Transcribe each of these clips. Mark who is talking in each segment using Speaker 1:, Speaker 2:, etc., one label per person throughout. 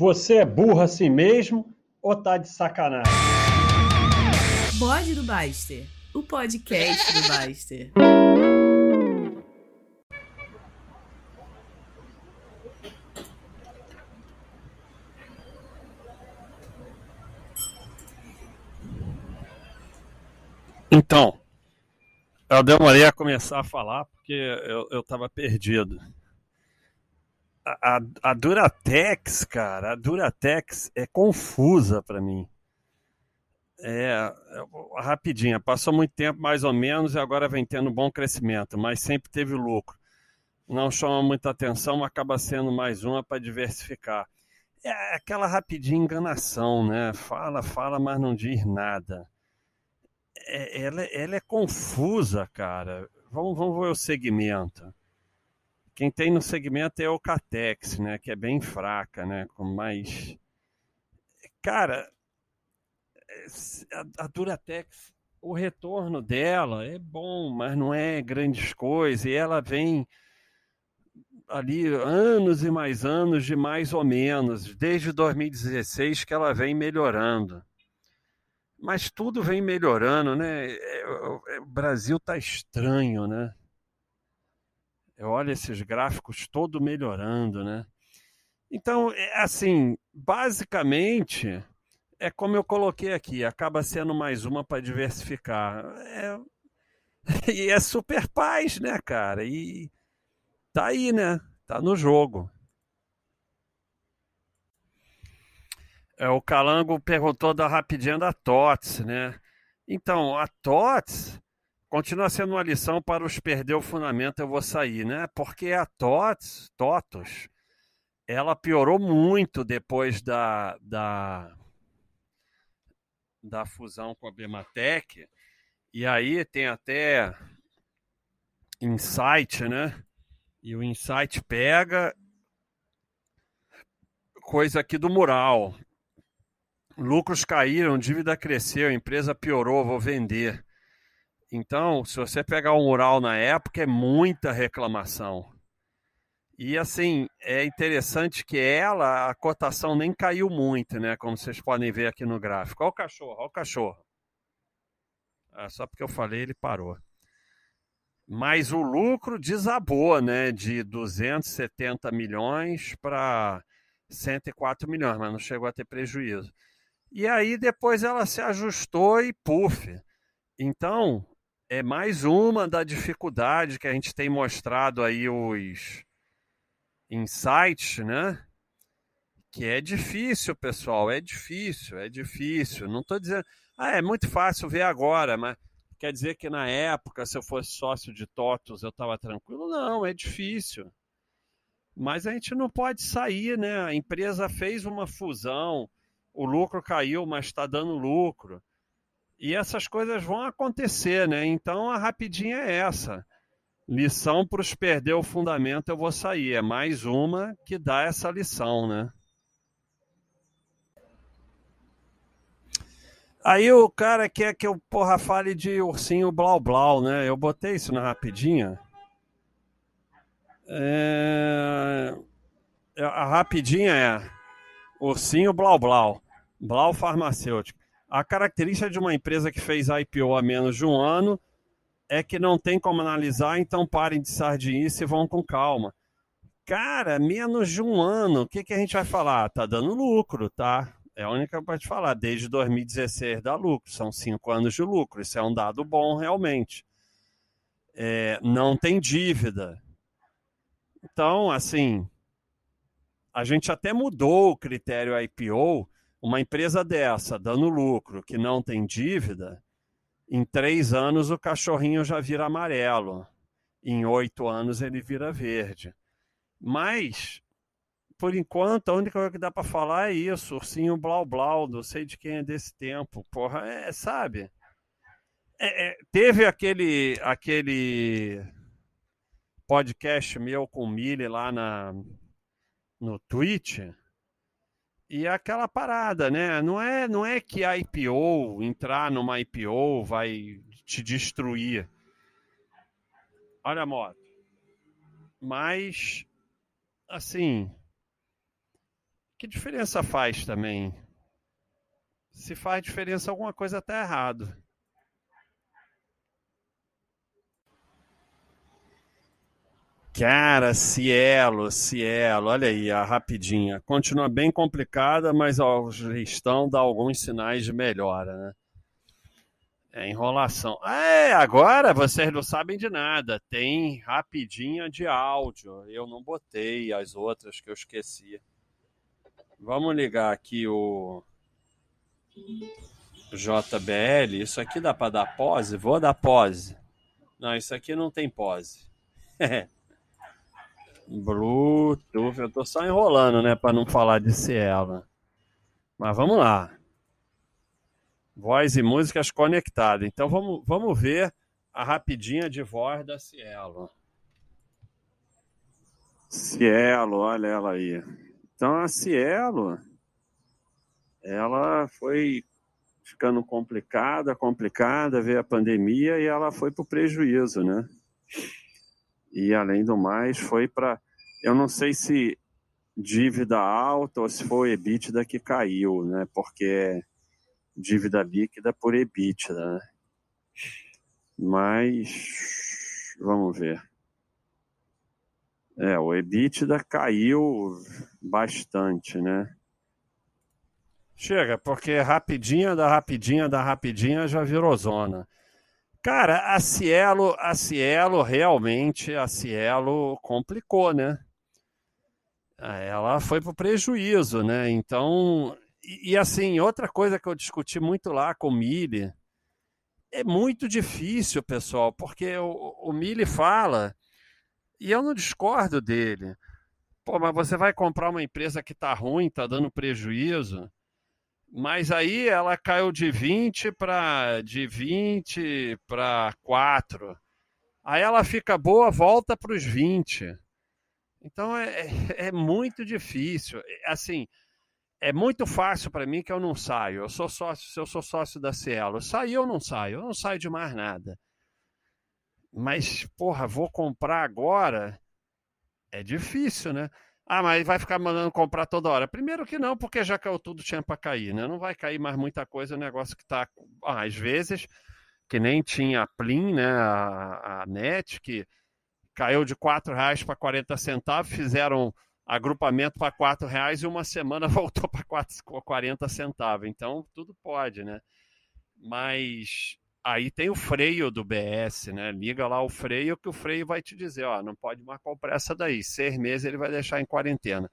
Speaker 1: Você é burro assim mesmo ou tá de sacanagem?
Speaker 2: Bode do Baster, o podcast do Baster.
Speaker 1: Então, eu demorei a começar a falar porque eu estava perdido. A, a, Duratex, cara, a Duratex é confusa para mim. É, é, rapidinha, passou muito tempo mais ou menos e agora vem tendo bom crescimento, mas sempre teve lucro. Não chama muita atenção, acaba sendo mais uma para diversificar. É aquela rapidinha enganação, né? Fala, fala, mas não diz nada é, ela, ela é confusa, cara. Vamos, vamos ver o segmento. Quem tem no segmento é o Catex, né? Que é bem fraca, né? Mais. Cara, a, a Duratex, o retorno dela é bom, mas não é grandes coisas. E ela vem ali anos e mais anos de mais ou menos, desde 2016 que ela vem melhorando. Mas tudo vem melhorando, né? É, o Brasil tá estranho, né? Eu olho esses gráficos todo melhorando, né? Então, é assim, basicamente, é como eu coloquei aqui, acaba sendo mais uma para diversificar. É... E é super paz, né, cara? E tá aí, né? Tá no jogo. É, o Calango perguntou da rapidinha da TOTS, né? Então, a TOTS continua sendo uma lição para os perder o fundamento, eu vou sair, né? Porque a TOTS, TOTOS, ela piorou muito depois da, da, da fusão com a Bematec. E aí tem até Insight, né? E o Insight pega coisa aqui do mural. Lucros caíram, dívida cresceu, empresa piorou, vou vender. Então, se você pegar o mural na época, é muita reclamação. E assim, é interessante que ela, a cotação nem caiu muito, né? Como vocês podem ver aqui no gráfico. Olha o cachorro, olha o cachorro. Ah, só porque eu falei, ele parou. Mas o lucro desabou, né? De 270 milhões para 104 milhões, mas não chegou a ter prejuízo. E aí depois ela se ajustou e puf. Então, é mais uma da dificuldade que a gente tem mostrado aí os insights, né? Que é difícil, pessoal, é difícil, é difícil. Não estou dizendo, ah, é muito fácil ver agora, mas quer dizer que na época, se eu fosse sócio de TOTOS, eu estava tranquilo? Não, é difícil. Mas a gente não pode sair, né? A empresa fez uma fusão, o lucro caiu, mas está dando lucro. E essas coisas vão acontecer, né? Então a rapidinha é essa. Lição para os perder o fundamento, eu vou sair. É mais uma que dá essa lição, né? Aí o cara quer que eu, porra, fale de ursinho blau blau, né? Eu botei isso na rapidinha. É... A rapidinha é Ursinho Blau Blau. Blau Farmacêutico. A característica de uma empresa que fez IPO há menos de um ano é que não tem como analisar, então parem de sardinice e vão com calma. Cara, menos de um ano, o que, que a gente vai falar? Tá dando lucro, tá? É a única que pode falar. Desde 2016 dá lucro, são cinco anos de lucro. Isso é um dado bom, realmente. É, não tem dívida. Então, assim, a gente até mudou o critério IPO. Uma empresa dessa, dando lucro, que não tem dívida, em três anos o cachorrinho já vira amarelo. Em oito anos ele vira verde. Mas, por enquanto, a única coisa que dá para falar é isso: ursinho blau blau, não sei de quem é desse tempo. Porra, é, sabe? É, é, teve aquele, aquele podcast meu com o Mille lá na, no Twitch. E aquela parada, né? Não é, não é que a IPO, entrar numa IPO vai te destruir. Olha a moto. Mas, assim, Que diferença faz também? Se faz diferença, alguma coisa está errado. Cara, Cielo, Cielo, olha aí a rapidinha. Continua bem complicada, mas gestão dá alguns sinais de melhora, né? É enrolação. É, agora vocês não sabem de nada. Tem rapidinha de áudio. Eu não botei as outras que eu esqueci. Vamos ligar aqui o JBL. Isso aqui dá para dar pose? Vou dar pose. Não, isso aqui não tem pose. Bluetooth, eu tô só enrolando, né, para não falar de Cielo. Mas vamos lá. Voz e músicas conectadas. Então vamos, vamos ver a rapidinha de voz da Cielo. Cielo, olha ela aí. Então a Cielo, ela foi ficando complicada, complicada, veio a pandemia e ela foi para o prejuízo, né? E além do mais, foi para. Eu não sei se dívida alta ou se foi EBITDA que caiu, né? Porque é dívida líquida por EBITDA, né? Mas vamos ver. É, o EBITDA caiu bastante, né? Chega, porque rapidinha da rapidinha da rapidinha já virou zona. Cara, a Cielo, a Cielo realmente, a Cielo complicou, né? Ela foi para o prejuízo, né? Então, e, e, assim, outra coisa que eu discuti muito lá com o Mille, é muito difícil, pessoal, porque o, o Mille fala, e eu não discordo dele. Pô, mas você vai comprar uma empresa que está ruim, está dando prejuízo, mas aí ela caiu de 20 para de 20 para 4. Aí ela fica boa, volta para os 20. Então é, é, é muito difícil. Assim, é muito fácil para mim que eu não saio. Eu sou sócio, se eu sou sócio da Cielo, eu não saio, eu não saio de mais nada. Mas, porra, vou comprar agora é difícil, né? Ah, mas vai ficar mandando comprar toda hora. Primeiro que não, porque já caiu tudo, tinha para cair, né? Não vai cair mais muita coisa, o é negócio que está ah, às vezes, que nem tinha a Plin, né? A, a NET, que caiu de R$ reais para 40 centavos, fizeram agrupamento para R$ reais e uma semana voltou para 40 centavos. Então, tudo pode, né? Mas Aí tem o freio do BS, né? Liga lá o freio que o freio vai te dizer, ó, não pode mais comprar essa daí. Seis meses ele vai deixar em quarentena.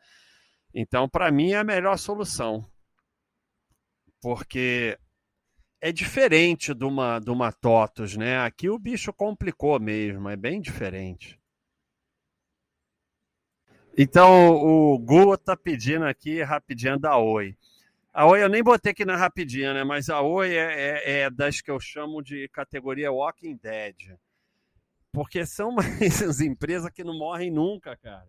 Speaker 1: Então, para mim é a melhor solução, porque é diferente de uma, de uma TOTOS, né? Aqui o bicho complicou mesmo, é bem diferente. Então o Gu tá pedindo aqui rapidinho da Oi. A Oi eu nem botei aqui na rapidinha, né? Mas a Oi é, é, é das que eu chamo de categoria Walking Dead. Porque são essas empresas que não morrem nunca, cara.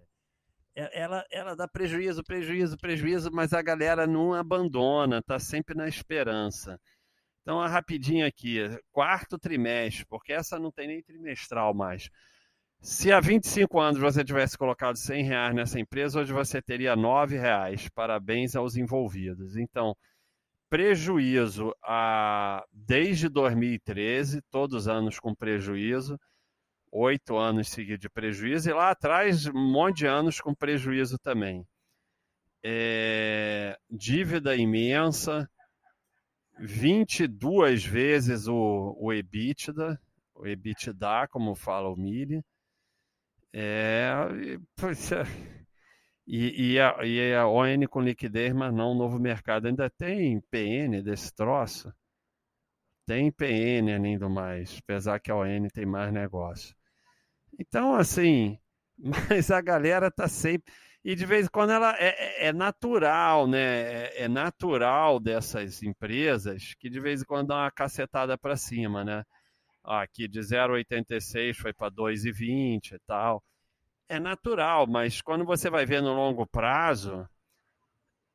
Speaker 1: É, ela, ela dá prejuízo, prejuízo, prejuízo, mas a galera não abandona, tá sempre na esperança. Então, a rapidinha aqui, quarto trimestre, porque essa não tem nem trimestral mais. Se há 25 anos você tivesse colocado 100 reais nessa empresa, hoje você teria 9 reais. Parabéns aos envolvidos. Então, prejuízo a, desde 2013, todos os anos com prejuízo, oito anos seguidos de prejuízo, e lá atrás um monte de anos com prejuízo também. É, dívida imensa, 22 vezes o, o EBITDA, o EBITDA, como fala o Mili. É, e, e, a, e a ON com liquidez, mas não novo mercado. Ainda tem PN desse troço? Tem PN além do mais, apesar que a ON tem mais negócio. Então, assim, mas a galera tá sempre. E de vez em quando ela é, é, é natural, né? É, é, natural dessas empresas que de vez em quando dá uma cacetada para cima, né? Aqui de 0,86 foi para 2,20 e tal. É natural, mas quando você vai ver no longo prazo,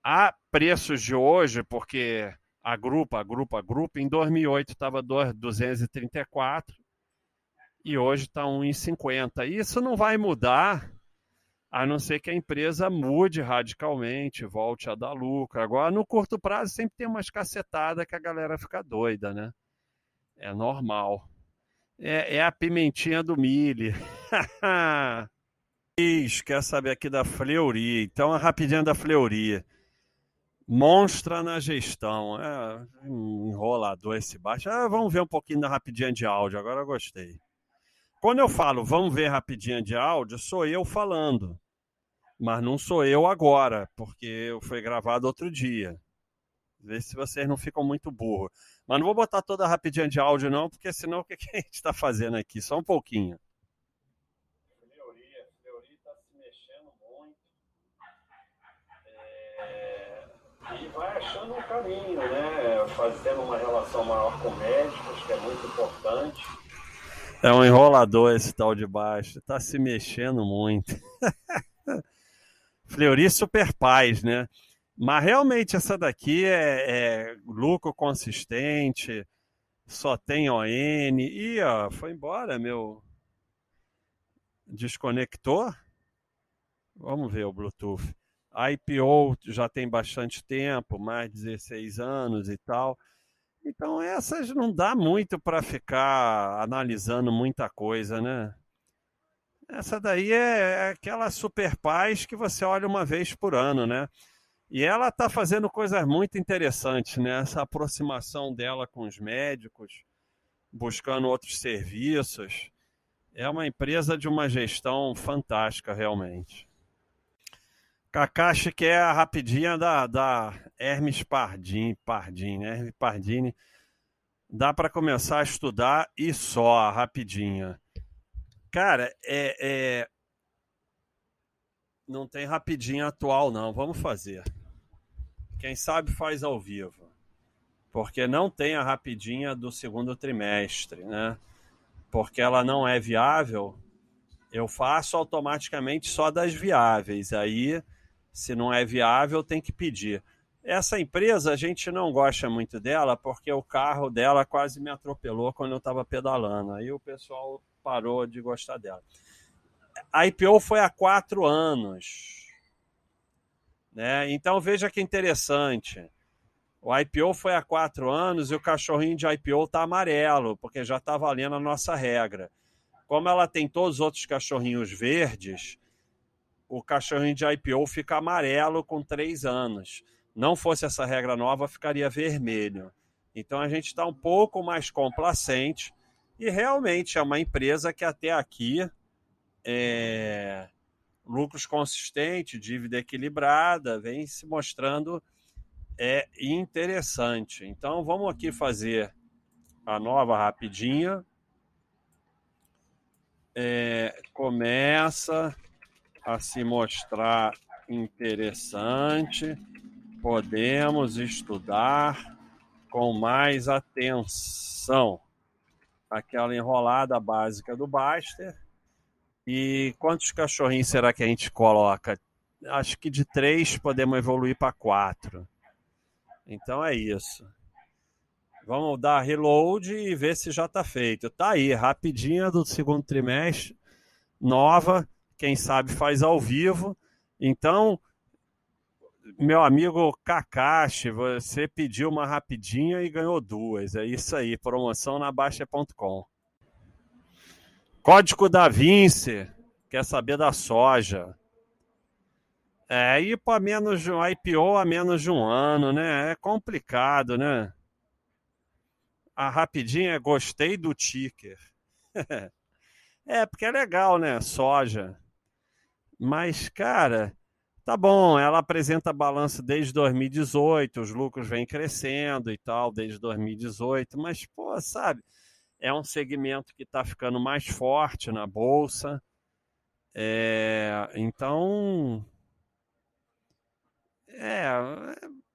Speaker 1: há preços de hoje, porque a grupo, a grupo, a grupo, em 2008 estava 234 e hoje está 1,50. Isso não vai mudar a não ser que a empresa mude radicalmente, volte a dar lucro. Agora, no curto prazo, sempre tem umas cacetadas que a galera fica doida, né? É normal. É, é a pimentinha do milho. Quer saber aqui da Fleury. Então, a rapidinha da Fleury. Monstra na gestão. É, enrolador esse baixo. Ah, vamos ver um pouquinho da rapidinha de áudio. Agora eu gostei. Quando eu falo vamos ver rapidinha de áudio, sou eu falando mas não sou eu agora, porque foi gravado outro dia. Vê se vocês não ficam muito burros. Mas não vou botar toda rapidinha de áudio, não, porque senão o que, a gente está fazendo aqui? Só um pouquinho. É... E vai achando um caminho, né? Fazendo uma relação maior com médicos, que é muito importante. É um enrolador esse tal de baixo. Está se mexendo muito. Fleury Super Paz, né? Mas realmente essa daqui é, é lucro consistente, só tem ON. Ih, ó, foi embora, meu. Desconectou? Vamos ver o Bluetooth. A IPO já tem bastante tempo, mais de 16 anos e tal. Então essas não dá muito para ficar analisando muita coisa, né? Essa daí é, é aquela super paz que você olha uma vez por ano, né? E ela está fazendo coisas muito interessantes, né? Essa aproximação dela com os médicos, buscando outros serviços. É uma empresa de uma gestão fantástica, realmente. Kakashi, que é a rapidinha da, da Hermes Pardini, Pardini, né? Hermes Pardini. Dá para começar a estudar e só, rapidinha. Cara, é, é... não tem rapidinho atual, não. Vamos fazer. Quem sabe faz ao vivo. Porque não tem a rapidinha do segundo trimestre, né? Porque ela não é viável. Eu faço automaticamente só das viáveis. Aí, se não é viável, tem que pedir. Essa empresa a gente não gosta muito dela porque o carro dela quase me atropelou quando eu estava pedalando. Aí o pessoal parou de gostar dela. A IPO foi há quatro anos. Né? Então veja que interessante. O IPO foi há quatro anos e o cachorrinho de IPO está amarelo, porque já está valendo a nossa regra. Como ela tem todos os outros cachorrinhos verdes, o cachorrinho de IPO fica amarelo com três anos. Não fosse essa regra nova, ficaria vermelho. Então a gente está um pouco mais complacente e realmente é uma empresa que até aqui é, lucros consistentes, dívida equilibrada, vem se mostrando é interessante. Então vamos aqui fazer a nova rapidinha. É, começa a se mostrar interessante. Podemos estudar com mais atenção aquela enrolada básica do Baster. E quantos cachorrinhos será que a gente coloca? Acho que de três podemos evoluir para quatro. Então é isso. Vamos dar reload e ver se já está feito. Tá aí, rapidinha do segundo trimestre, nova, quem sabe faz ao vivo. Então, meu amigo Kakashi, você pediu uma rapidinha e ganhou duas. É isso aí, promoção na Baixa.com. Código da Vinci, quer saber da soja. É, ir para menos de um IPO a menos de um ano, né? É complicado, né? A rapidinha, gostei do ticker. é, porque é legal, né? Soja. Mas, cara, Tá bom, ela apresenta balanço desde 2018, os lucros vêm crescendo e tal, desde 2018, mas, pô, sabe, é um segmento que está ficando mais forte na bolsa. É, então, é,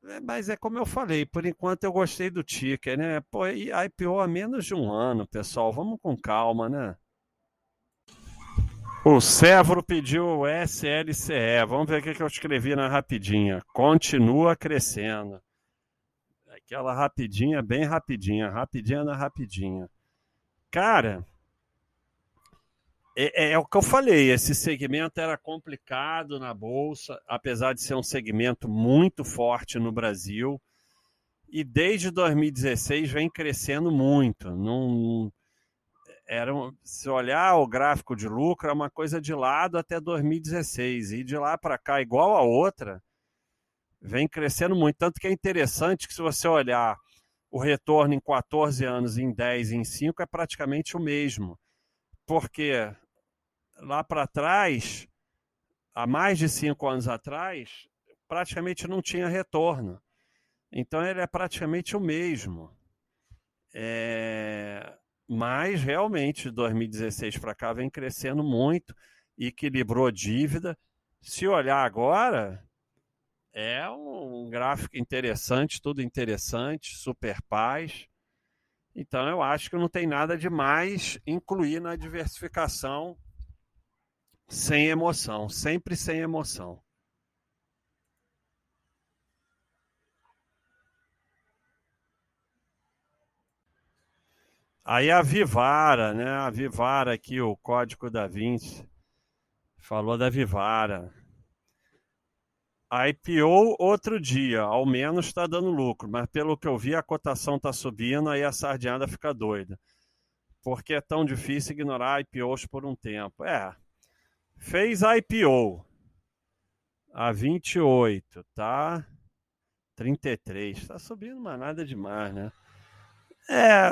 Speaker 1: é, mas é como eu falei, por enquanto eu gostei do ticker, né? Pô, IPO há menos de um ano, pessoal, vamos com calma, né? O Severo pediu o SLCE. Vamos ver o que eu escrevi na rapidinha. Continua crescendo. Aquela rapidinha, bem rapidinha. Rapidinha na rapidinha. Cara, é, é, o que eu falei, esse segmento era complicado na Bolsa, apesar de ser um segmento muito forte no Brasil. E desde 2016 vem crescendo muito. Não, era, se olhar o gráfico de lucro, é uma coisa de lado até 2016. E de lá para cá, igual a outra, vem crescendo muito. Tanto que é interessante que se você olhar o retorno em 14 anos, em 10, em 5, é praticamente o mesmo. Porque lá para trás, há mais de 5 anos atrás, praticamente não tinha retorno. Então ele é praticamente o mesmo. É... Mas realmente, de 2016 para cá, vem crescendo muito, equilibrou dívida. Se olhar agora, é um gráfico interessante, tudo interessante, super paz. Então eu acho que não tem nada de mais incluir na diversificação sem emoção, sempre sem emoção. Aí a Vivara, né? A Vivara aqui, o código da Vinci, falou da Vivara. IPO outro dia, ao menos está dando lucro, mas pelo que eu vi a cotação está subindo, aí a sardinhada fica doida. Porque é tão difícil ignorar IPOs por um tempo. É, fez IPO a 28, tá? 33, está subindo, mas nada demais, né? É.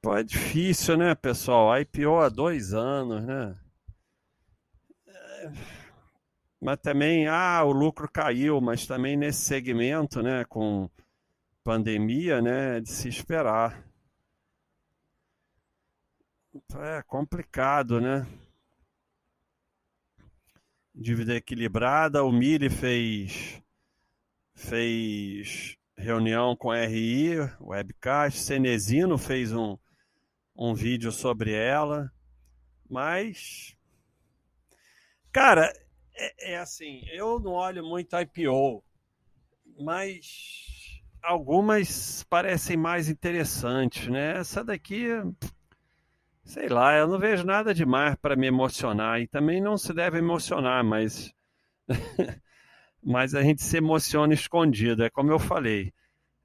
Speaker 1: Pô, é difícil, né, pessoal? IPO há dois anos, né? É, mas também, ah, o lucro caiu, mas também nesse segmento, né, com pandemia, né, de se esperar. É complicado, né? Dívida equilibrada, o Mili fez fez reunião com a RI, webcast, Cenezino fez um, um vídeo sobre ela, mas cara, é, é assim, eu não olho muito IPO, mas algumas parecem mais interessantes, né? Essa daqui, sei lá, eu não vejo nada demais para me emocionar e também não se deve emocionar, mas mas a gente se emociona escondido, é como eu falei.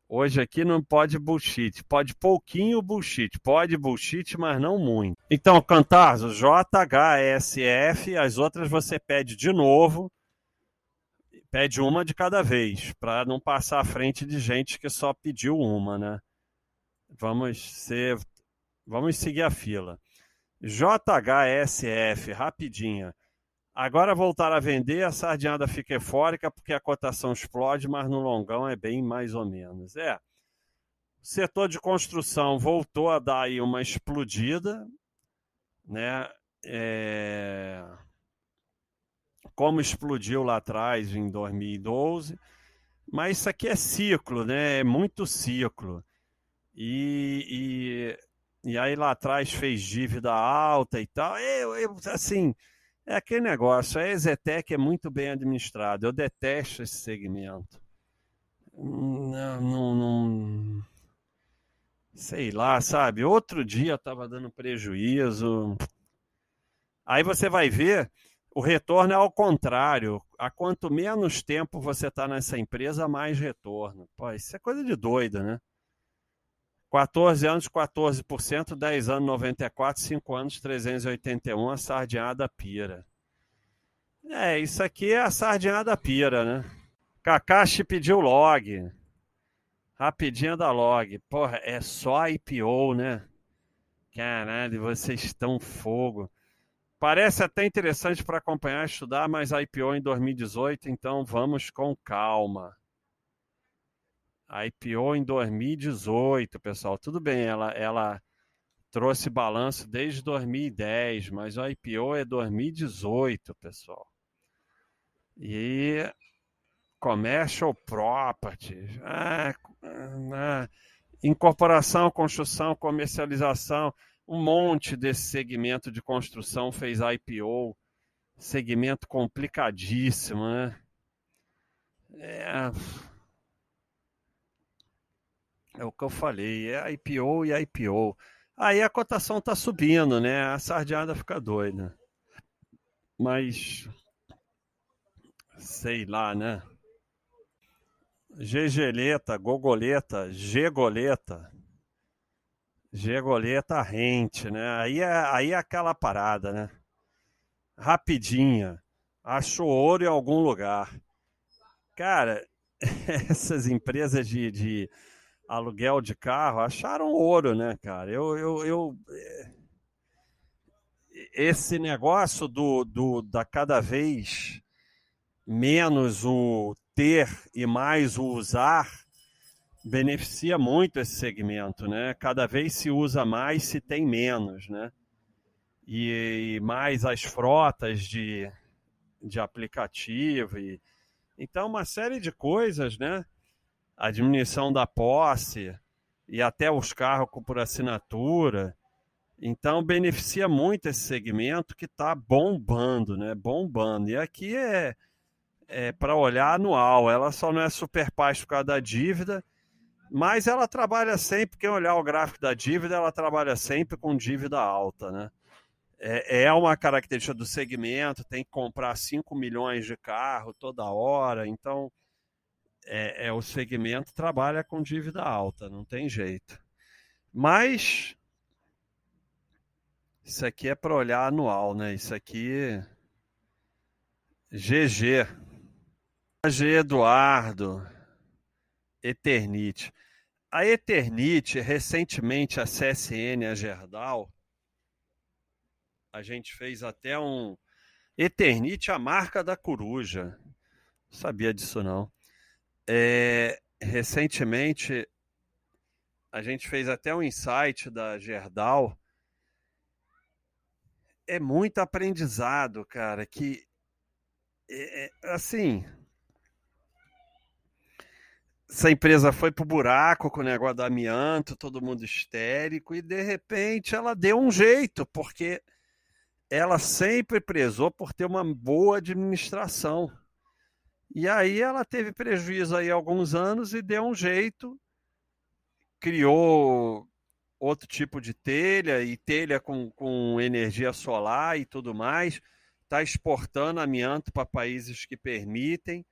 Speaker 1: Hoje aqui não pode bullshit, pode pouquinho bullshit, pode bullshit, mas não muito. Então, Cantarzo, JHSF, as outras você pede de novo, pede uma de cada vez, para não passar à frente de gente que só pediu uma, né? Vamos ser, vamos seguir a fila. JHSF, rapidinha. Agora voltar a vender, a sardinhada fica eufórica porque a cotação explode, mas no longão é bem mais ou menos. É. O setor de construção voltou a dar aí uma explodida, né? É... Como explodiu lá atrás em 2012. Mas isso aqui é ciclo, né? É muito ciclo. E, e, e aí lá atrás fez dívida alta e tal. Eu, eu assim, é aquele negócio, a Exetec é muito bem administrada. Eu detesto esse segmento. Não, não, não, sei lá, sabe? Outro dia estava dando prejuízo. Aí você vai ver, o retorno é ao contrário. A quanto menos tempo você está nessa empresa, mais retorno. Pô, isso é coisa de doido, né? 14 anos, 14%, 10 anos, 94%, 5 anos, 381%, a sardinhada pira. É, isso aqui é a sardinhada pira, né? Kakashi pediu log. Rapidinha da log. Porra, é só IPO, né? Caralho, vocês estão fogo. Parece até interessante para acompanhar e estudar, mas IPO em 2018, então vamos com calma. A IPO em 2018, pessoal. Tudo bem, ela, ela trouxe balanço desde 2010, mas a IPO é 2018, pessoal. E commercial property, ah, ah, incorporação, construção, comercialização, um monte desse segmento de construção fez IPO, segmento complicadíssimo, né? É, é o que eu falei, é IPO e IPO. Aí a cotação está subindo, né? A sardeada fica doida. Mas sei lá, né? Gegeleta, gogoleta, gegoleta. Gegoleta rente, né? Aí é, aí é aquela parada, né? Rapidinha. Achou ouro em algum lugar. Cara, essas empresas de, de aluguel de carro acharam ouro, né, cara? Eu, eu, eu é, esse negócio do, do da cada vez menos o ter e mais o usar beneficia muito esse segmento, né? Cada vez se usa mais, se tem menos, né? E, e mais as frotas de, de aplicativo e então uma série de coisas, né? A diminuição da posse e até os carros por assinatura. Então beneficia muito esse segmento que está bombando, né? Bombando. E aqui é é, para olhar anual. Ela só não é super paz por causa da dívida, mas ela trabalha sempre, quem olhar o gráfico da dívida, ela trabalha sempre com dívida alta, né? É, é uma característica do segmento, tem que comprar 5 milhões de carro toda hora, então é, é, o segmento trabalha com dívida alta, não tem jeito. Mas isso aqui é para olhar anual, né? Isso aqui GG. G. Eduardo, Eternite. A Eternite, recentemente, a CSN, a Gerdau, a gente fez até um. Eternite, a marca da coruja. Não sabia disso, não. É, recentemente, a gente fez até um insight da Gerdau. É muito aprendizado, cara, que. É, é assim, essa empresa foi pro buraco com o negócio do amianto, todo mundo histérico, e de repente ela deu um jeito, porque ela sempre prezou por ter uma boa administração. E aí ela teve prejuízo aí alguns anos e deu um jeito, criou outro tipo de telha e telha com, com energia solar e tudo mais, está exportando amianto para países que permitem.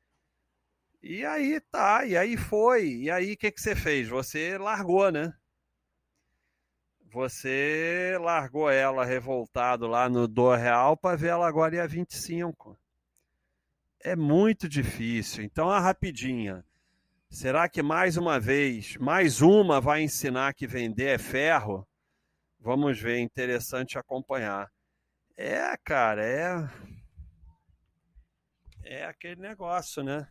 Speaker 1: E aí tá, e aí foi. E aí o que, que você fez? Você largou, né? Você largou ela revoltado lá no do real para ver ela agora ia 25. É muito difícil. Então a rapidinha. Será que mais uma vez, mais uma vai ensinar que vender é ferro? Vamos ver, interessante acompanhar. É, cara, é é aquele negócio, né?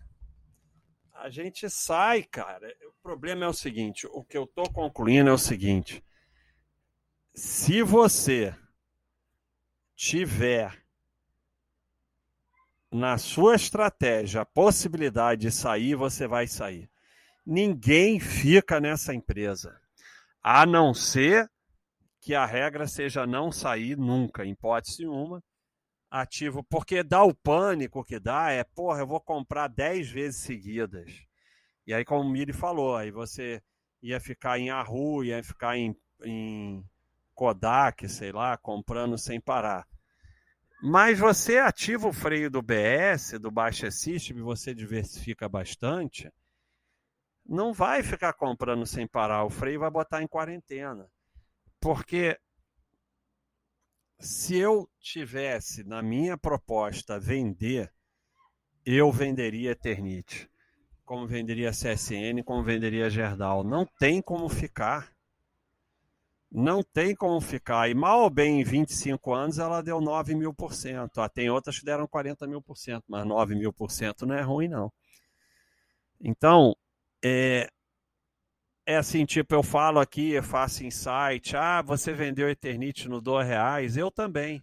Speaker 1: a gente sai, cara. O problema é o seguinte: o que eu estou concluindo é o seguinte. Se você tiver na sua estratégia a possibilidade de sair, você vai sair. Ninguém fica nessa empresa, a não ser que a regra seja não sair nunca, em hipótese uma ativo, porque dá o pânico que dá é, porra, eu vou comprar 10 vezes seguidas. E aí, como o Miri falou, aí você ia ficar em Yahoo, ia ficar em, em Kodak, sei lá, comprando sem parar. Mas você ativa o freio do BS, do Baixa System, você diversifica bastante, não vai ficar comprando sem parar. O freio vai botar em quarentena. Porque se eu tivesse na minha proposta vender, eu venderia Eternite, como venderia CSN, como venderia Gerdau. Não tem como ficar. Não tem como ficar. E mal ou bem em 25 anos ela deu 9 mil por cento. Ah, tem outras que deram 40 mil por cento, mas 9 mil por cento não é ruim, não. Então, é, é assim, tipo, eu falo aqui, eu faço insight, ah, você vendeu Eternite no 2 reais, eu também.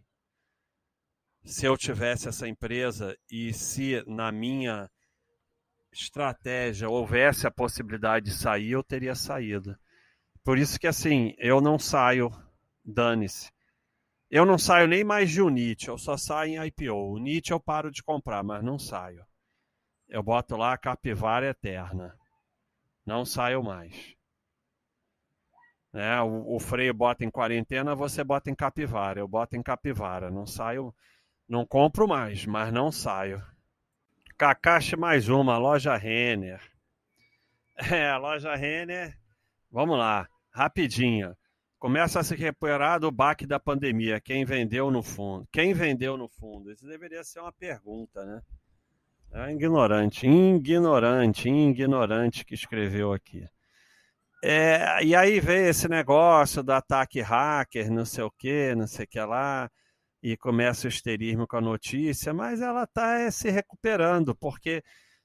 Speaker 1: Se eu tivesse essa empresa e se na minha estratégia houvesse a possibilidade de sair, eu teria saído. Por isso que assim, eu não saio, dane-se. Eu não saio nem mais de Unite, eu só saio em IPO. Unite eu paro de comprar, mas não saio. Eu boto lá a capivara eterna. Não saio mais. Né? O, o freio bota em quarentena, você bota em capivara. Eu boto em capivara. Não saio, não compro mais, mas não saio. Kakashi mais uma, loja Renner. É, loja Renner, vamos lá, rapidinho. Começa a se recuperar do baque da pandemia. Quem vendeu no fundo? Quem vendeu no fundo? Isso deveria ser uma pergunta, né? É ignorante, ignorante, ignorante que escreveu aqui. É, e aí veio esse negócio do ataque hacker, não sei o que, não sei o que lá, e começa o histerismo com a notícia, mas ela está é, se recuperando, porque,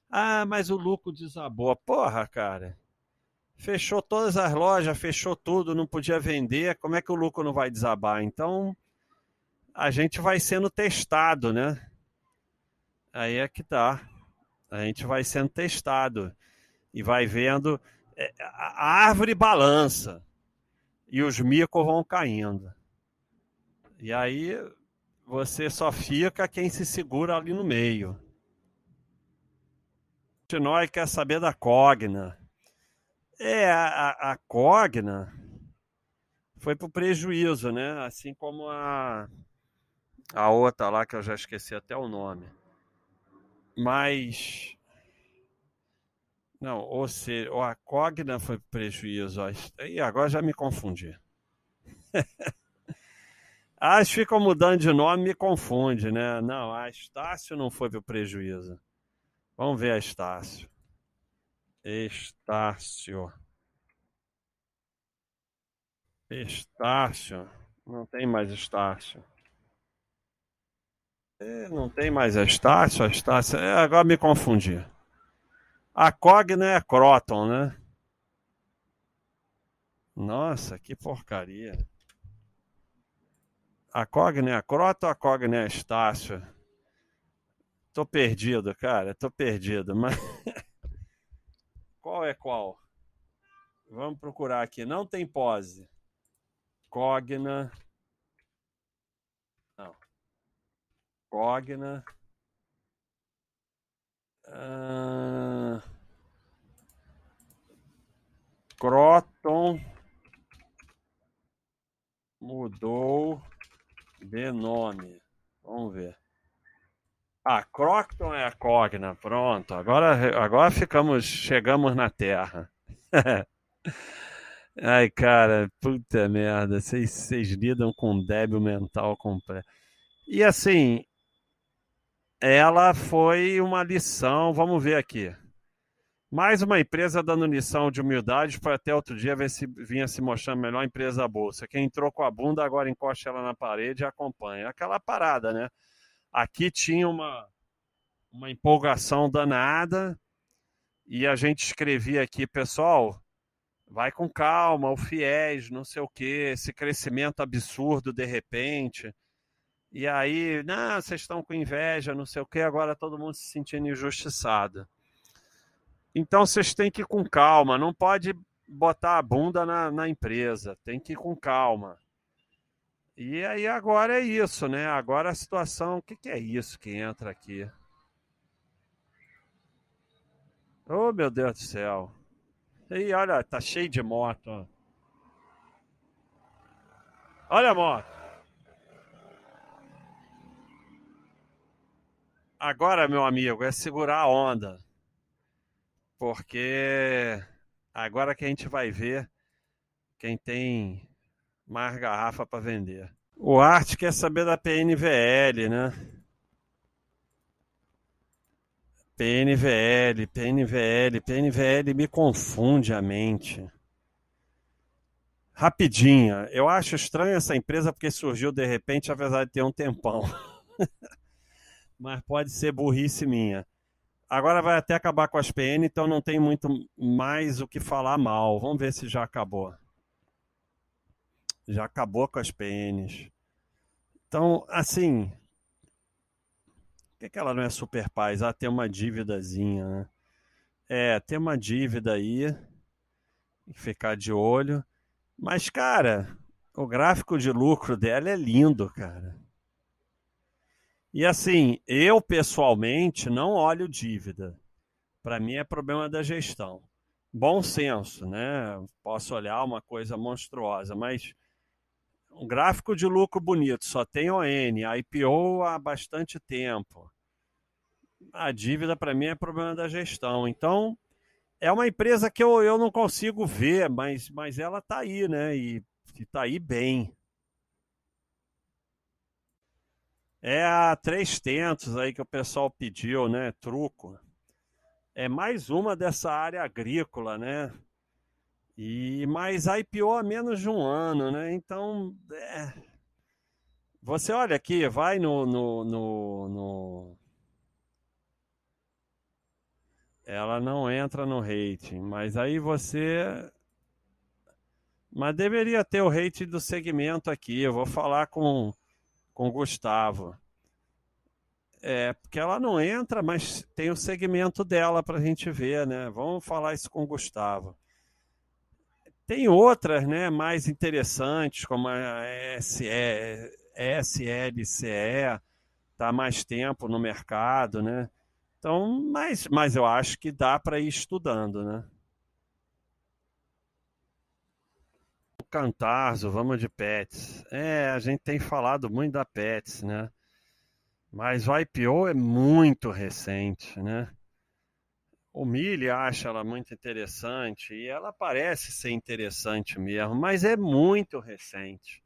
Speaker 1: ah, mas o lucro desabou. Porra, cara, fechou todas as lojas, fechou tudo, não podia vender, como é que o lucro não vai desabar? Então, a gente vai sendo testado, né? Aí é que tá. A gente vai sendo testado e vai vendo é, a árvore balança e os micos vão caindo. E aí você só fica quem se segura ali no meio. Nós quer saber da Cogna. É, a, a Cogna foi para o prejuízo, né? Assim como a, a outra lá, que eu já esqueci até o nome. Mas não, ou seja, a Cogna foi prejuízo. E agora já me confundi. As ficam mudando de nome, me confunde, né? Não, a Estácio não foi para o prejuízo. Vamos ver a Estácio. Estácio. Estácio. Não tem mais Estácio. É, não tem mais Estácio, a Estácio. É, agora me confundi. A Cogna é Croton, né? Nossa, que porcaria. A Cogna é a Croton a Cogna é a Estácio? Tô perdido, cara, tô perdido, mas qual é qual? Vamos procurar aqui. Não tem pose. Cogna. Não. Cogna. Uh, Croton mudou de nome. Vamos ver. Ah, Croton é a Cogna. Pronto. Agora, agora ficamos, chegamos na Terra. Ai, cara, puta merda. Vocês lidam com débil mental completo. E assim, ela foi uma lição. Vamos ver aqui. Mais uma empresa dando lição de humildade para até outro dia ver se vinha se mostrando melhor empresa da bolsa. Quem entrou com a bunda agora encosta ela na parede e acompanha. Aquela parada, né? Aqui tinha uma, uma empolgação danada e a gente escrevia aqui, pessoal, vai com calma, o fiéis, não sei o que, esse crescimento absurdo de repente. E aí, não, vocês estão com inveja, não sei o que, agora todo mundo se sentindo injustiçado. Então vocês têm que ir com calma, não pode botar a bunda na, na empresa, tem que ir com calma. E aí agora é isso, né? Agora a situação, o que, que é isso que entra aqui? Oh, meu Deus do céu. E olha, tá cheio de moto. Olha a moto. Agora, meu amigo, é segurar a onda. Porque agora que a gente vai ver quem tem mais garrafa para vender. O Arte quer saber da PNVL, né? PNVL, PNVL, PNVL me confunde a mente. Rapidinha, eu acho estranho essa empresa porque surgiu de repente, apesar de ter um tempão. mas pode ser burrice minha. Agora vai até acabar com as PN, então não tem muito mais o que falar mal. Vamos ver se já acabou. Já acabou com as PNs. Então, assim, por que, que ela não é super paz? Ah, tem uma dívidazinha, né? É, tem uma dívida aí, ficar de olho. Mas, cara, o gráfico de lucro dela é lindo, cara. E assim, eu pessoalmente não olho dívida. Para mim é problema da gestão. bom senso, né? Posso olhar uma coisa monstruosa, mas um gráfico de lucro bonito, só tem ON, IPO há bastante tempo. A dívida para mim é problema da gestão. Então, é uma empresa que eu, eu não consigo ver, mas, mas ela está aí, né? E está aí bem. É a três tentos aí que o pessoal pediu, né? Truco. É mais uma dessa área agrícola, né? E mais IPO há menos de um ano, né? Então, é... você olha aqui, vai no, no, no, no, ela não entra no rating, mas aí você mas deveria ter o rating do segmento aqui. Eu vou falar com com o Gustavo. É, porque ela não entra, mas tem o segmento dela para a gente ver, né? Vamos falar isso com o Gustavo. Tem outras, né, mais interessantes, como a SLCE, está mais tempo no mercado, né? Então, mas, mas eu acho que dá para ir estudando, né? Cantarzo, vamos de Pets. É, a gente tem falado muito da Pets, né? Mas o IPO é muito recente, né? O Mille acha ela muito interessante e ela parece ser interessante mesmo, mas é muito recente.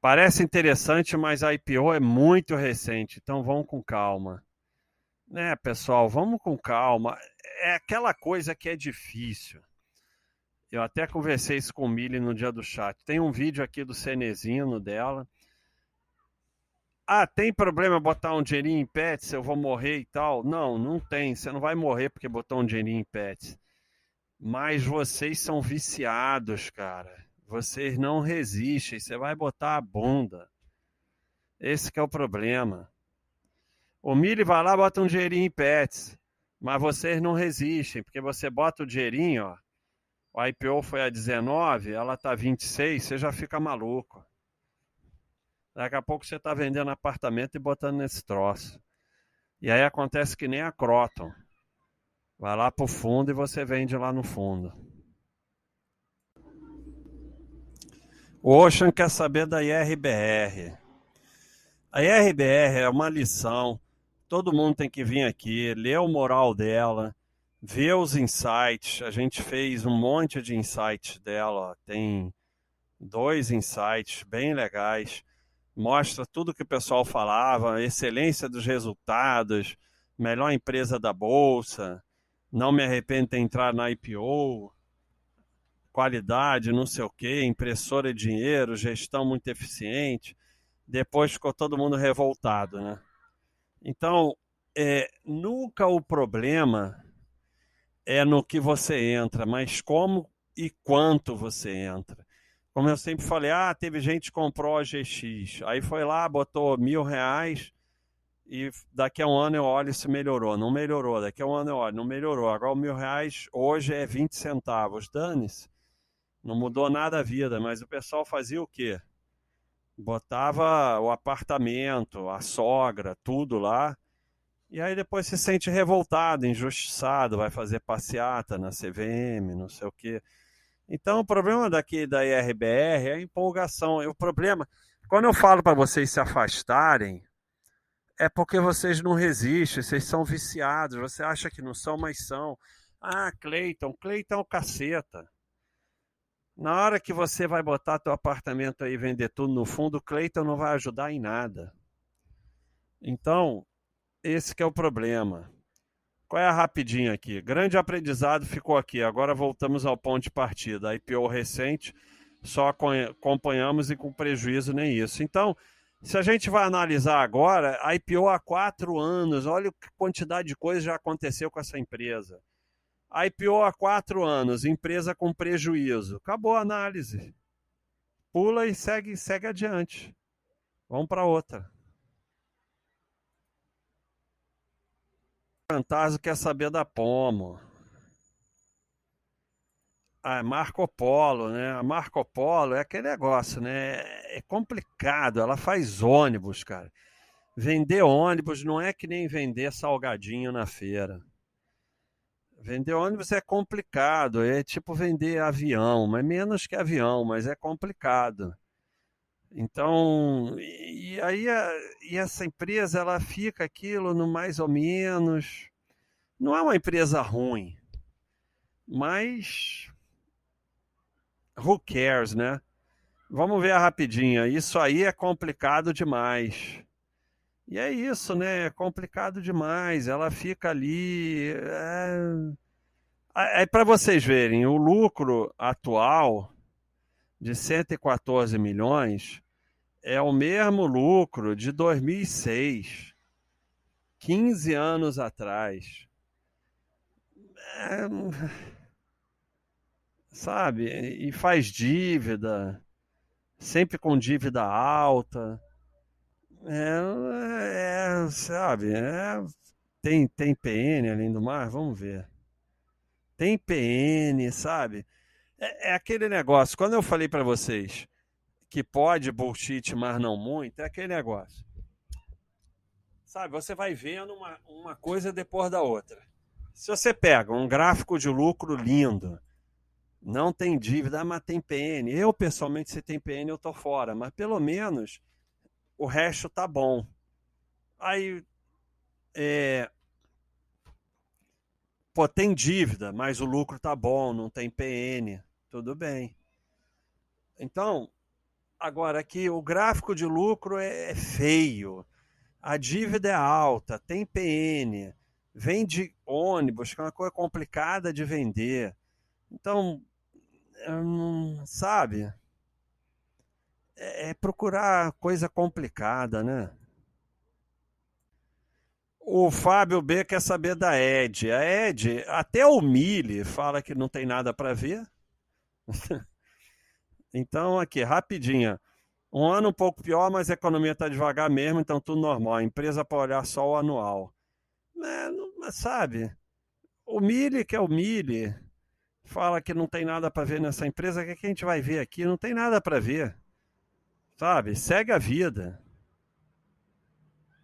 Speaker 1: Parece interessante, mas a IPO é muito recente, então vamos com calma. Né, pessoal, vamos com calma. É aquela coisa que é difícil. Eu até conversei isso com o Mili no dia do chat. Tem um vídeo aqui do Cenezino dela. Ah, tem problema botar um dinheirinho em pets? Eu vou morrer e tal? Não, não tem. Você não vai morrer porque botou um dinheirinho em pets. Mas vocês são viciados, cara. Vocês não resistem. Você vai botar a bunda. Esse é o problema. O Mili vai lá bota um dinheirinho em pets. Mas vocês não resistem, porque você bota o dinheirinho, ó o IPO foi a 19, ela está 26, você já fica maluco. Daqui a pouco você está vendendo apartamento e botando nesse troço. E aí acontece que nem a Croton. Vai lá para o fundo e você vende lá no fundo. O Ocean quer saber da IRBR. A IRBR é uma lição. Todo mundo tem que vir aqui, ler o moral dela ver os insights. A gente fez um monte de insights dela, tem dois insights bem legais. Mostra tudo que o pessoal falava, excelência dos resultados, melhor empresa da bolsa, não me arrependo de entrar na IPO, qualidade, não sei o que, impressora de dinheiro, gestão muito eficiente. Depois ficou todo mundo revoltado, né? Então, é, nunca o problema é no que você entra, mas como e quanto você entra. Como eu sempre falei, ah, teve gente que comprou a GX, aí foi lá, botou mil reais e daqui a um ano eu olho se melhorou. Não melhorou, daqui a um ano eu olho, não melhorou. Agora o mil reais hoje é 20 centavos. Dane-se, não mudou nada a vida, mas o pessoal fazia o quê? Botava o apartamento, a sogra, tudo lá e aí depois se sente revoltado, injustiçado, vai fazer passeata na CVM, não sei o quê. Então o problema daqui da IRBR é a empolgação. E o problema, quando eu falo para vocês se afastarem, é porque vocês não resistem, vocês são viciados, você acha que não são, mas são. Ah, Cleiton, Cleiton é o caceta. Na hora que você vai botar teu apartamento aí e vender tudo no fundo, o Cleiton não vai ajudar em nada. Então, esse que é o problema. Qual é a rapidinha aqui? Grande aprendizado ficou aqui. Agora voltamos ao ponto de partida. A IPO recente, só acompanhamos e com prejuízo nem isso. Então, se a gente vai analisar agora, a IPO há quatro anos, olha a quantidade de coisa já aconteceu com essa empresa. A IPO há quatro anos, empresa com prejuízo. Acabou a análise. Pula e segue, segue adiante. Vamos para outra. Fantasma quer saber da Pomo. A Marco Polo, né? A Marco Polo é aquele negócio, né? É complicado. Ela faz ônibus, cara. Vender ônibus não é que nem vender salgadinho na feira. Vender ônibus é complicado, é tipo vender avião, mas menos que avião, mas é complicado. Então, e aí a, e essa empresa ela fica aquilo no mais ou menos. Não é uma empresa ruim, mas who cares, né? Vamos ver a rapidinha. Isso aí é complicado demais. E é isso, né? É complicado demais. Ela fica ali. É, é para vocês verem, o lucro atual de 114 milhões é o mesmo lucro de 2006, 15 anos atrás. É, sabe? E faz dívida, sempre com dívida alta. É, é, sabe, é, tem, tem PN além do mar? Vamos ver. Tem PN, sabe? É, é aquele negócio, quando eu falei para vocês que pode bullshit, mas não muito, é aquele negócio. Sabe, você vai vendo uma, uma coisa depois da outra. Se você pega um gráfico de lucro lindo, não tem dívida, mas tem PN. Eu, pessoalmente, se tem PN, eu tô fora, mas pelo menos o resto tá bom. Aí, é... pô, tem dívida, mas o lucro tá bom, não tem PN, tudo bem. Então, agora aqui o gráfico de lucro é, é feio, a dívida é alta, tem PN, vende ônibus, que é uma coisa complicada de vender. Então, sabe? é, é procurar coisa complicada, né? O Fábio B quer saber da Ed. A Ed, até o Mille fala que não tem nada para ver. então, aqui, rapidinho. Um ano um pouco pior, mas a economia está devagar mesmo, então tudo normal. A empresa para olhar só o anual. É, não, sabe? O Mille, que é o Mille, fala que não tem nada para ver nessa empresa. O que, é que a gente vai ver aqui? Não tem nada para ver. Sabe? Segue a vida.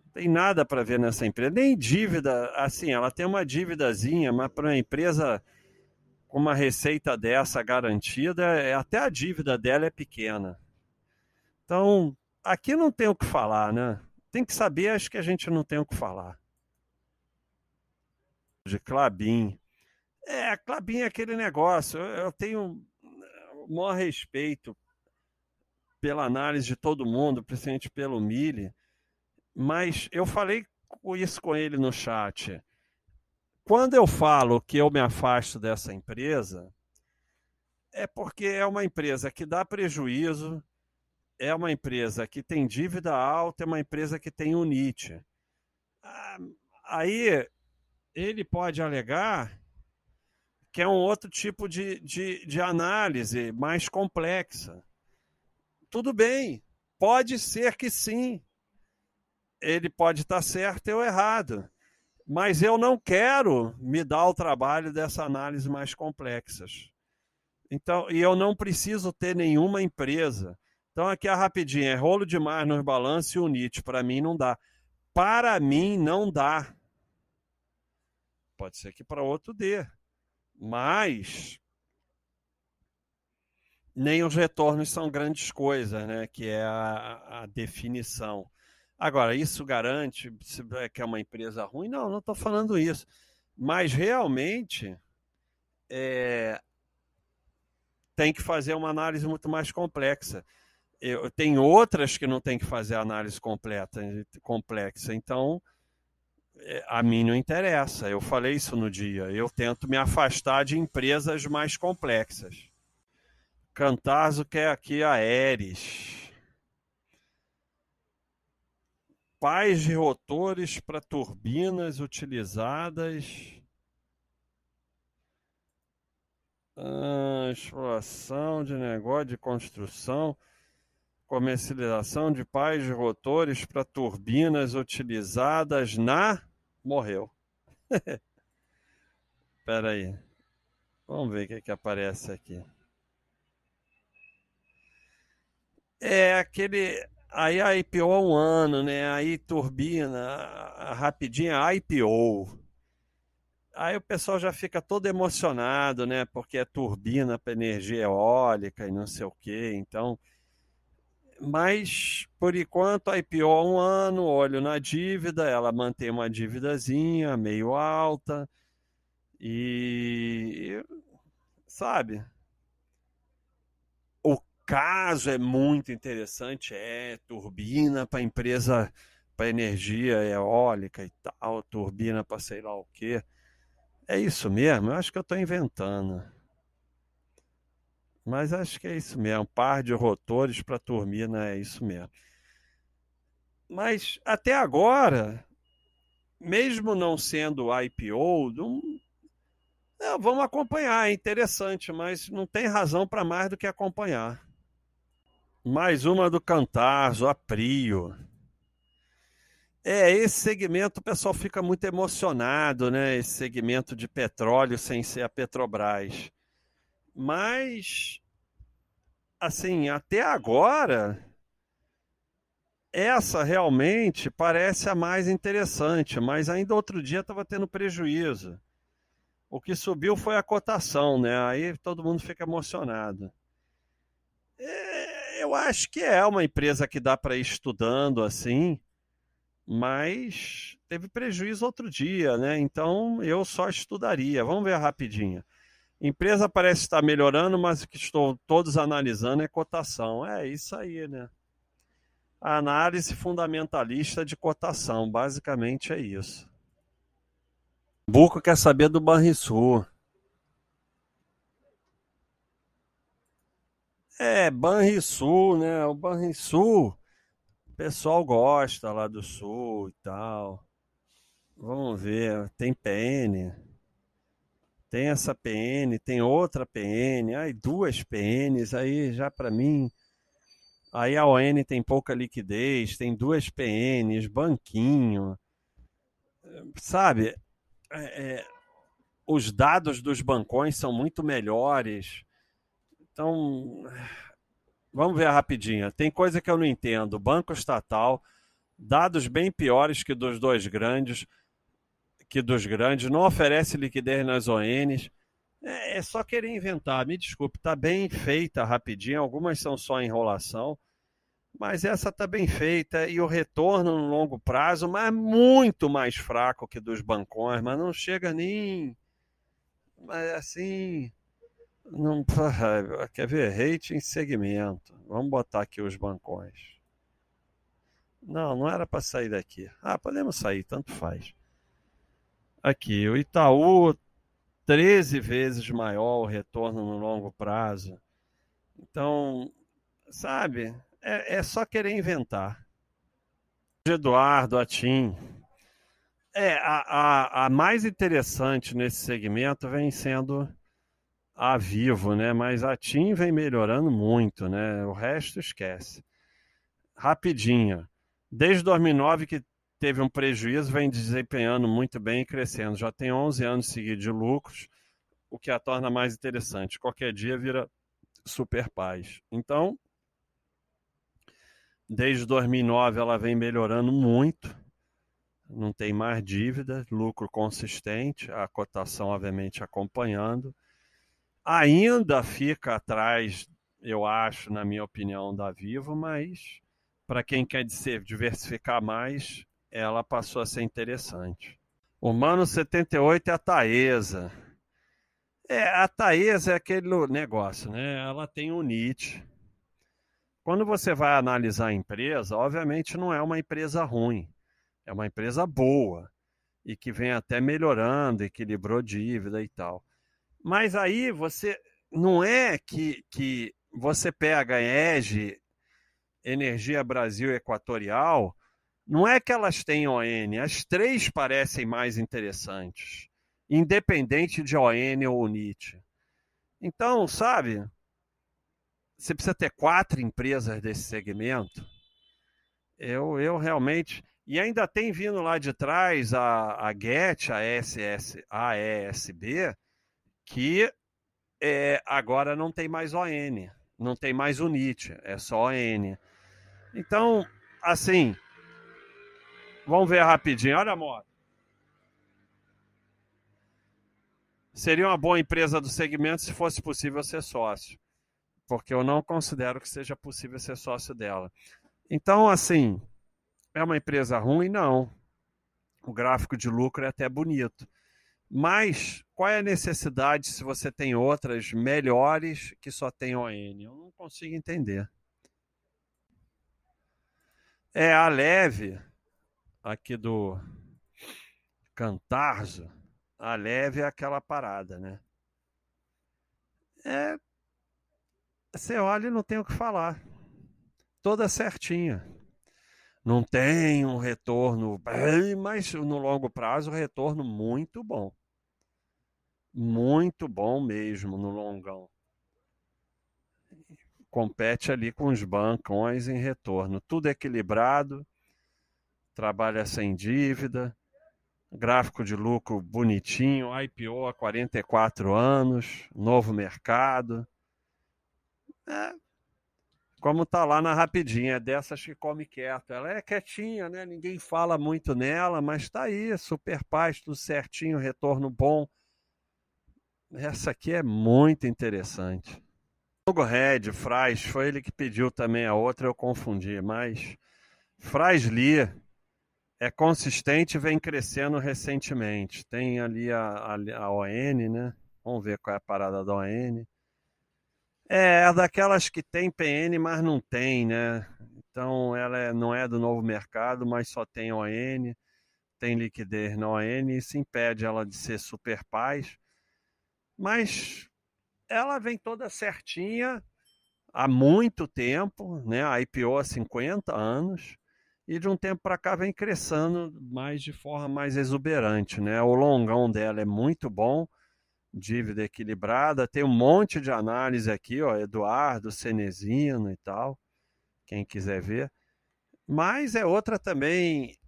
Speaker 1: Não tem nada para ver nessa empresa. Nem dívida, assim, ela tem uma dívidazinha, mas para uma empresa uma receita dessa garantida, é, até a dívida dela é pequena. Então, aqui não tem o que falar, né? Tem que saber, acho que a gente não tem o que falar. De Clabin. É, Clabin é aquele negócio. Eu tenho o maior respeito pela análise de todo mundo, principalmente pelo Mille, mas eu falei isso com ele no chat. Quando eu falo que eu me afasto dessa empresa, é porque é uma empresa que dá prejuízo, é uma empresa que tem dívida alta, é uma empresa que tem UNIT. Ah, aí ele pode alegar que é um outro tipo de, de, de análise mais complexa tudo bem, pode ser que sim. Ele pode estar certo ou errado. Mas eu não quero me dar o trabalho dessa análise mais complexas. Então, e eu não preciso ter nenhuma empresa. Então, aqui é rapidinho, é rolo demais nos balanços e o NIT. Para mim não dá. Para mim não dá. Pode ser que para outro dê. Mas nem os retornos são grandes coisas, né? Que é a, a definição. Agora, isso garante é que é uma empresa ruim? Não, não estou falando isso. Mas realmente é, tem que fazer uma análise muito mais complexa. Eu, tem outras que não tem que fazer análise completa, complexa. Então, é, a mim não interessa. Eu falei isso no dia. Eu tento me afastar de empresas mais complexas. Cantarzo quer aqui a Eres. Pais de rotores para turbinas utilizadas. Ah, exploração de negócio de construção. Comercialização de pais de rotores para turbinas utilizadas na. Morreu. Espera aí. Vamos ver o que, que aparece aqui. É aquele. Aí a IPO há um ano, né? Aí turbina, a rapidinha IPO. Aí o pessoal já fica todo emocionado, né? Porque é turbina para energia eólica e não sei o quê. Então, mas por enquanto a IPO um ano, olho na dívida, ela mantém uma dívidazinha meio alta e sabe? Caso é muito interessante, é turbina para empresa para energia eólica e tal, turbina para sei lá o quê. É isso mesmo? Eu acho que eu estou inventando. Mas acho que é isso mesmo. Um par de rotores para turbina é isso mesmo. Mas até agora, mesmo não sendo IPO, não... Não, vamos acompanhar, é interessante, mas não tem razão para mais do que acompanhar. Mais uma do Cantarzo, a Prio. É, esse segmento o pessoal fica muito emocionado, né? Esse segmento de petróleo sem ser a Petrobras. Mas, assim, até agora, essa realmente parece a mais interessante, mas ainda outro dia estava tendo prejuízo. O que subiu foi a cotação, né? Aí todo mundo fica emocionado. É, eu acho que é uma empresa que dá para ir estudando assim mas teve prejuízo outro dia, né? Então eu só estudaria. Vamos ver rapidinho. Empresa parece estar melhorando, mas o que estou todos analisando é cotação. É isso aí, né? Análise fundamentalista de cotação, basicamente é isso. Buco quer saber do Banrisul. É, Banrisul, né? O Banrisul pessoal gosta lá do sul e tal. Vamos ver, tem PN. Tem essa PN, tem outra PN, aí duas PNs, aí já para mim. Aí a ON tem pouca liquidez, tem duas PNs, banquinho. Sabe, é, é, os dados dos bancões são muito melhores. Então, Vamos ver rapidinho. Tem coisa que eu não entendo. Banco estatal, dados bem piores que dos dois grandes, que dos grandes, não oferece liquidez nas ONs. É, é só querer inventar. Me desculpe, está bem feita rapidinho. Algumas são só enrolação, mas essa está bem feita e o retorno no longo prazo, mas muito mais fraco que dos bancões, mas não chega nem, mas assim, não, quer ver? Rating segmento. Vamos botar aqui os bancões. Não, não era para sair daqui. Ah, podemos sair, tanto faz. Aqui, o Itaú, 13 vezes maior o retorno no longo prazo. Então, sabe, é, é só querer inventar. Eduardo, Atim. É, a, a, a mais interessante nesse segmento vem sendo a Vivo, né? Mas a TIM vem melhorando muito, né? O resto esquece. Rapidinho. Desde 2009 que teve um prejuízo, vem desempenhando muito bem e crescendo. Já tem 11 anos seguidos de lucros, o que a torna mais interessante. Qualquer dia vira super paz. Então, desde 2009 ela vem melhorando muito. Não tem mais dívida, lucro consistente, a cotação obviamente acompanhando ainda fica atrás, eu acho, na minha opinião, da Vivo, mas para quem quer diversificar mais, ela passou a ser interessante. O Mano 78 é a Taesa. É, a Taesa é aquele negócio, né? Ela tem um NIT. Quando você vai analisar a empresa, obviamente não é uma empresa ruim, é uma empresa boa e que vem até melhorando, equilibrou dívida e tal. Mas aí você não é que, que você pega a EGE, Energia Brasil Equatorial, não é que elas têm ON, as três parecem mais interessantes, independente de ON ou UNIT. Então, sabe, você precisa ter quatro empresas desse segmento. Eu, eu realmente. E ainda tem vindo lá de trás a, a GET, a, SS, a ESB, que é, agora não tem mais ON, não tem mais UNIT, é só ON. Então, assim, vamos ver rapidinho. Olha a moto. seria uma boa empresa do segmento se fosse possível ser sócio, porque eu não considero que seja possível ser sócio dela. Então, assim, é uma empresa ruim? Não. O gráfico de lucro é até bonito. Mas qual é a necessidade se você tem outras melhores que só tem ON? Eu não consigo entender. É a leve aqui do Cantarzo. A leve é aquela parada, né? É. Você olha e não tem o que falar. Toda certinha. Não tem um retorno mas no longo prazo, retorno muito bom. Muito bom mesmo no longão. Compete ali com os bancões em retorno. Tudo equilibrado, trabalha sem dívida, gráfico de lucro bonitinho, IPO há 44 anos, novo mercado. É, como tá lá na rapidinha, é dessas que come quieto. Ela é quietinha, né? Ninguém fala muito nela, mas tá aí, super paz, tudo certinho, retorno bom. Essa aqui é muito interessante. Hugo Red, Fraz, foi ele que pediu também a outra, eu confundi, mas Fraz Lee é consistente e vem crescendo recentemente. Tem ali a, a, a ON, né? Vamos ver qual é a parada da ON. É, é daquelas que tem PN, mas não tem, né? Então ela é, não é do novo mercado, mas só tem ON, tem liquidez na ON, isso impede ela de ser super paz mas ela vem toda certinha há muito tempo, né? A IPO há 50 anos e de um tempo para cá vem crescendo mais de forma mais exuberante, né? O longão dela é muito bom, dívida equilibrada, tem um monte de análise aqui, ó, Eduardo, Cenezino e tal, quem quiser ver. Mas é outra também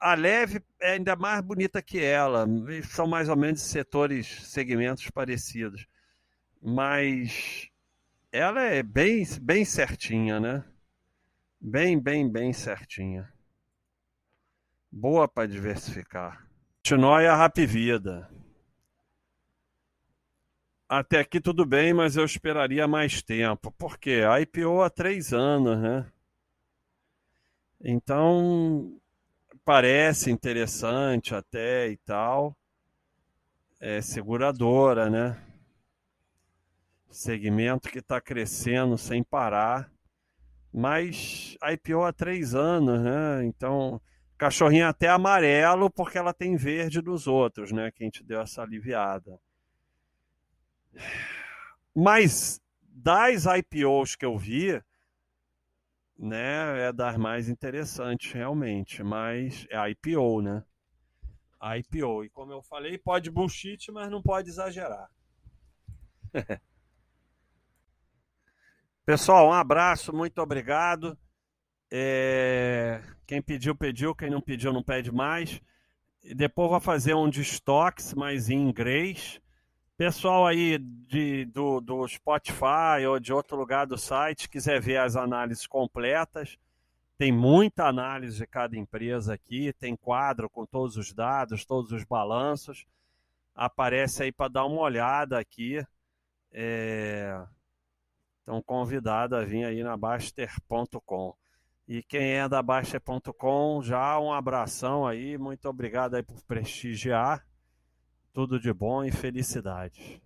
Speaker 1: a Leve é ainda mais bonita que ela. São mais ou menos setores, segmentos parecidos. Mas ela é bem, bem certinha, né? Bem, bem, bem certinha. Boa para diversificar. Continue a Rapvida. Até aqui tudo bem, mas eu esperaria mais tempo. Por quê? A IPO há três anos, né? Então, parece interessante até e tal. É seguradora, né? Segmento que está crescendo sem parar. Mas IPO há três anos, né? Então, cachorrinho até amarelo porque ela tem verde dos outros, né? Que a gente deu essa aliviada. Mas das IPOs que eu vi, né, é das mais interessantes realmente, mas é IPO, né? IPO. E como eu falei, pode bullshit, mas não pode exagerar. Pessoal, um abraço, muito obrigado. É... Quem pediu, pediu. Quem não pediu, não pede mais. E depois vou fazer um de estoques, mas em inglês Pessoal aí de, do, do Spotify ou de outro lugar do site, quiser ver as análises completas, tem muita análise de cada empresa aqui, tem quadro com todos os dados, todos os balanços. Aparece aí para dar uma olhada aqui. É... Estão convidados a vir aí na Baster.com. E quem é da Baster.com, já um abração aí, muito obrigado aí por prestigiar. Tudo de bom e felicidade.